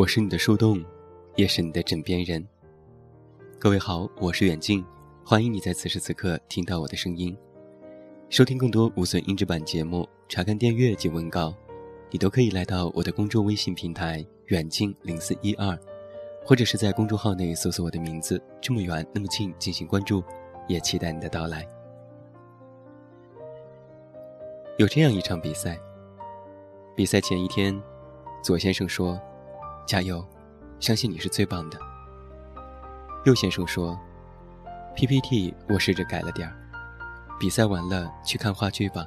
我是你的树洞，也是你的枕边人。各位好，我是远近，欢迎你在此时此刻听到我的声音。收听更多无损音质版节目，查看电阅及文稿，你都可以来到我的公众微信平台远近零四一二，或者是在公众号内搜索我的名字这么远那么近进行关注，也期待你的到来。有这样一场比赛，比赛前一天，左先生说：“加油，相信你是最棒的。”右先生说：“PPT 我试着改了点儿。”比赛完了，去看话剧吧。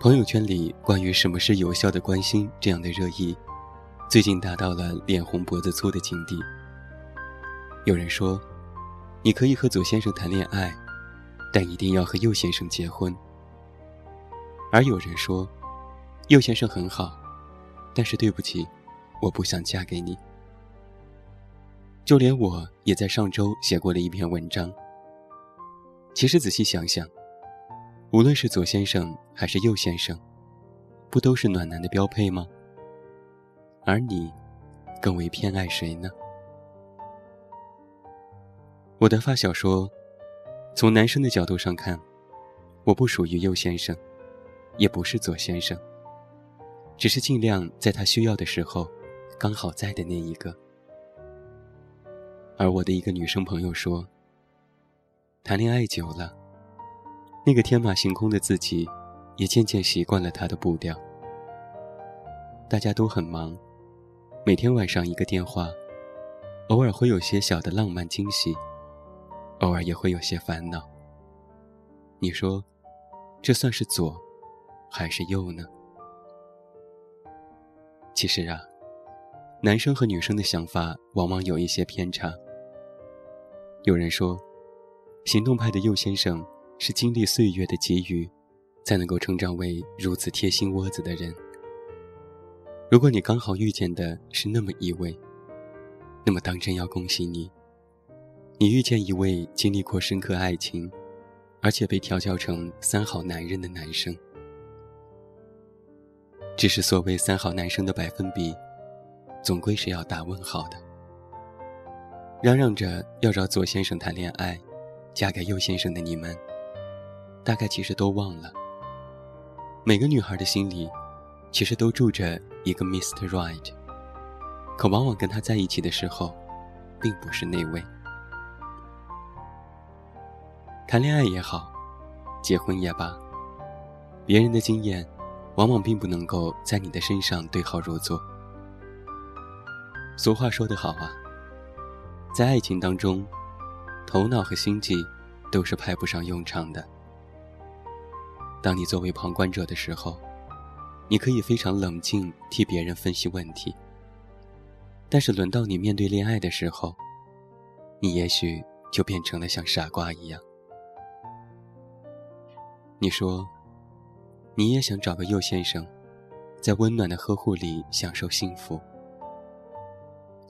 朋友圈里关于什么是有效的关心这样的热议，最近达到了脸红脖子粗的境地。有人说，你可以和左先生谈恋爱，但一定要和右先生结婚。而有人说，右先生很好，但是对不起，我不想嫁给你。就连我也在上周写过了一篇文章。其实仔细想想，无论是左先生还是右先生，不都是暖男的标配吗？而你，更为偏爱谁呢？我的发小说，从男生的角度上看，我不属于右先生，也不是左先生，只是尽量在他需要的时候，刚好在的那一个。而我的一个女生朋友说。谈恋爱久了，那个天马行空的自己，也渐渐习惯了他的步调。大家都很忙，每天晚上一个电话，偶尔会有些小的浪漫惊喜，偶尔也会有些烦恼。你说，这算是左，还是右呢？其实啊，男生和女生的想法往往有一些偏差。有人说。行动派的右先生是经历岁月的给予，才能够成长为如此贴心窝子的人。如果你刚好遇见的是那么一位，那么当真要恭喜你，你遇见一位经历过深刻爱情，而且被调教成三好男人的男生。只是所谓三好男生的百分比，总归是要打问号的。嚷嚷着要找左先生谈恋爱。嫁给右先生的你们，大概其实都忘了，每个女孩的心里，其实都住着一个 Mr. Right，可往往跟他在一起的时候，并不是那位。谈恋爱也好，结婚也罢，别人的经验，往往并不能够在你的身上对号入座。俗话说得好啊，在爱情当中。头脑和心计都是派不上用场的。当你作为旁观者的时候，你可以非常冷静替别人分析问题。但是轮到你面对恋爱的时候，你也许就变成了像傻瓜一样。你说，你也想找个右先生，在温暖的呵护里享受幸福。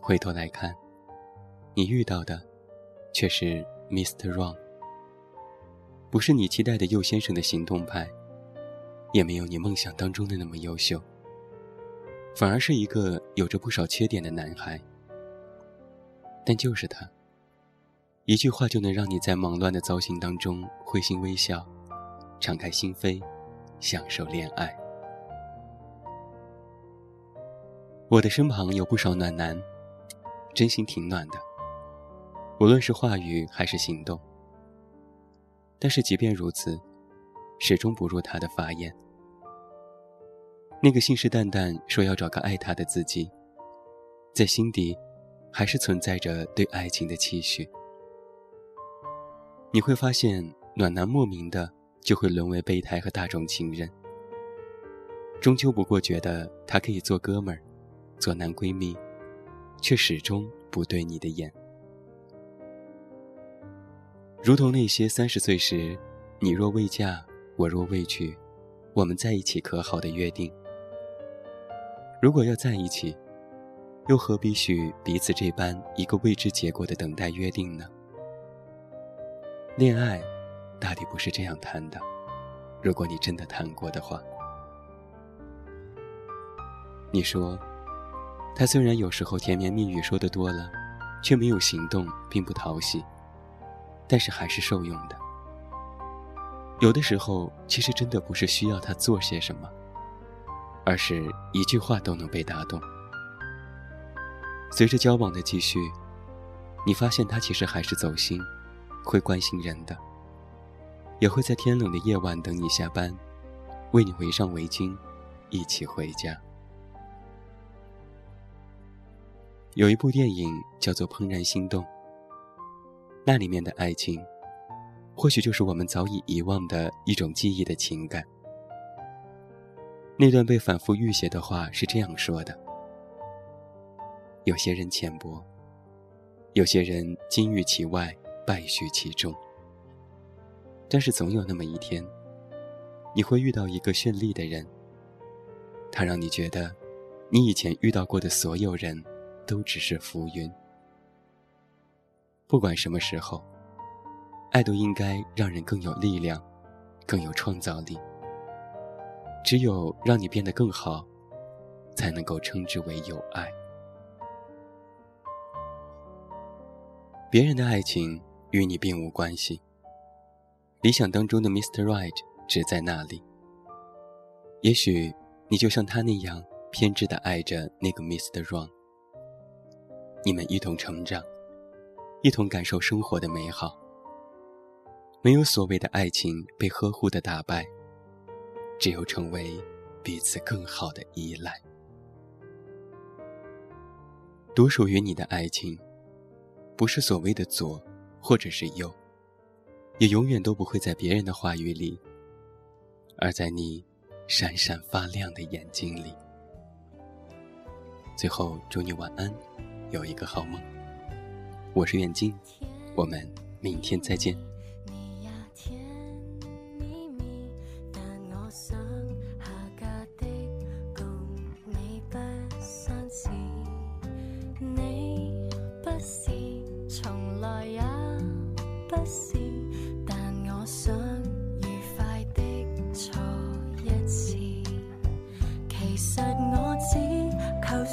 回头来看，你遇到的。却是 Mr. Wrong，不是你期待的右先生的行动派，也没有你梦想当中的那么优秀，反而是一个有着不少缺点的男孩。但就是他，一句话就能让你在忙乱的糟心当中会心微笑，敞开心扉，享受恋爱。我的身旁有不少暖男，真心挺暖的。无论是话语还是行动，但是即便如此，始终不入他的法眼。那个信誓旦旦说要找个爱他的自己，在心底，还是存在着对爱情的期许。你会发现，暖男莫名的就会沦为备胎和大众情人，终究不过觉得他可以做哥们儿，做男闺蜜，却始终不对你的眼。如同那些三十岁时，你若未嫁，我若未娶，我们在一起可好的约定。如果要在一起，又何必许彼此这般一个未知结果的等待约定呢？恋爱，大抵不是这样谈的。如果你真的谈过的话，你说，他虽然有时候甜言蜜语说的多了，却没有行动，并不讨喜，但是还是受用的。有的时候，其实真的不是需要他做些什么，而是一句话都能被打动。随着交往的继续，你发现他其实还是走心，会关心人的，也会在天冷的夜晚等你下班，为你围上围巾，一起回家。有一部电影叫做《怦然心动》，那里面的爱情。或许就是我们早已遗忘的一种记忆的情感。那段被反复预写的话是这样说的：有些人浅薄，有些人金玉其外，败絮其中。但是总有那么一天，你会遇到一个绚丽的人，他让你觉得，你以前遇到过的所有人，都只是浮云。不管什么时候。爱都应该让人更有力量，更有创造力。只有让你变得更好，才能够称之为有爱。别人的爱情与你并无关系。理想当中的 Mr. Right 只在那里。也许你就像他那样偏执的爱着那个 Mr. Wrong。你们一同成长，一同感受生活的美好。没有所谓的爱情被呵护的打败，只有成为彼此更好的依赖。独属于你的爱情，不是所谓的左，或者是右，也永远都不会在别人的话语里，而在你闪闪发亮的眼睛里。最后，祝你晚安，有一个好梦。我是远近，我们明天再见。其实我只求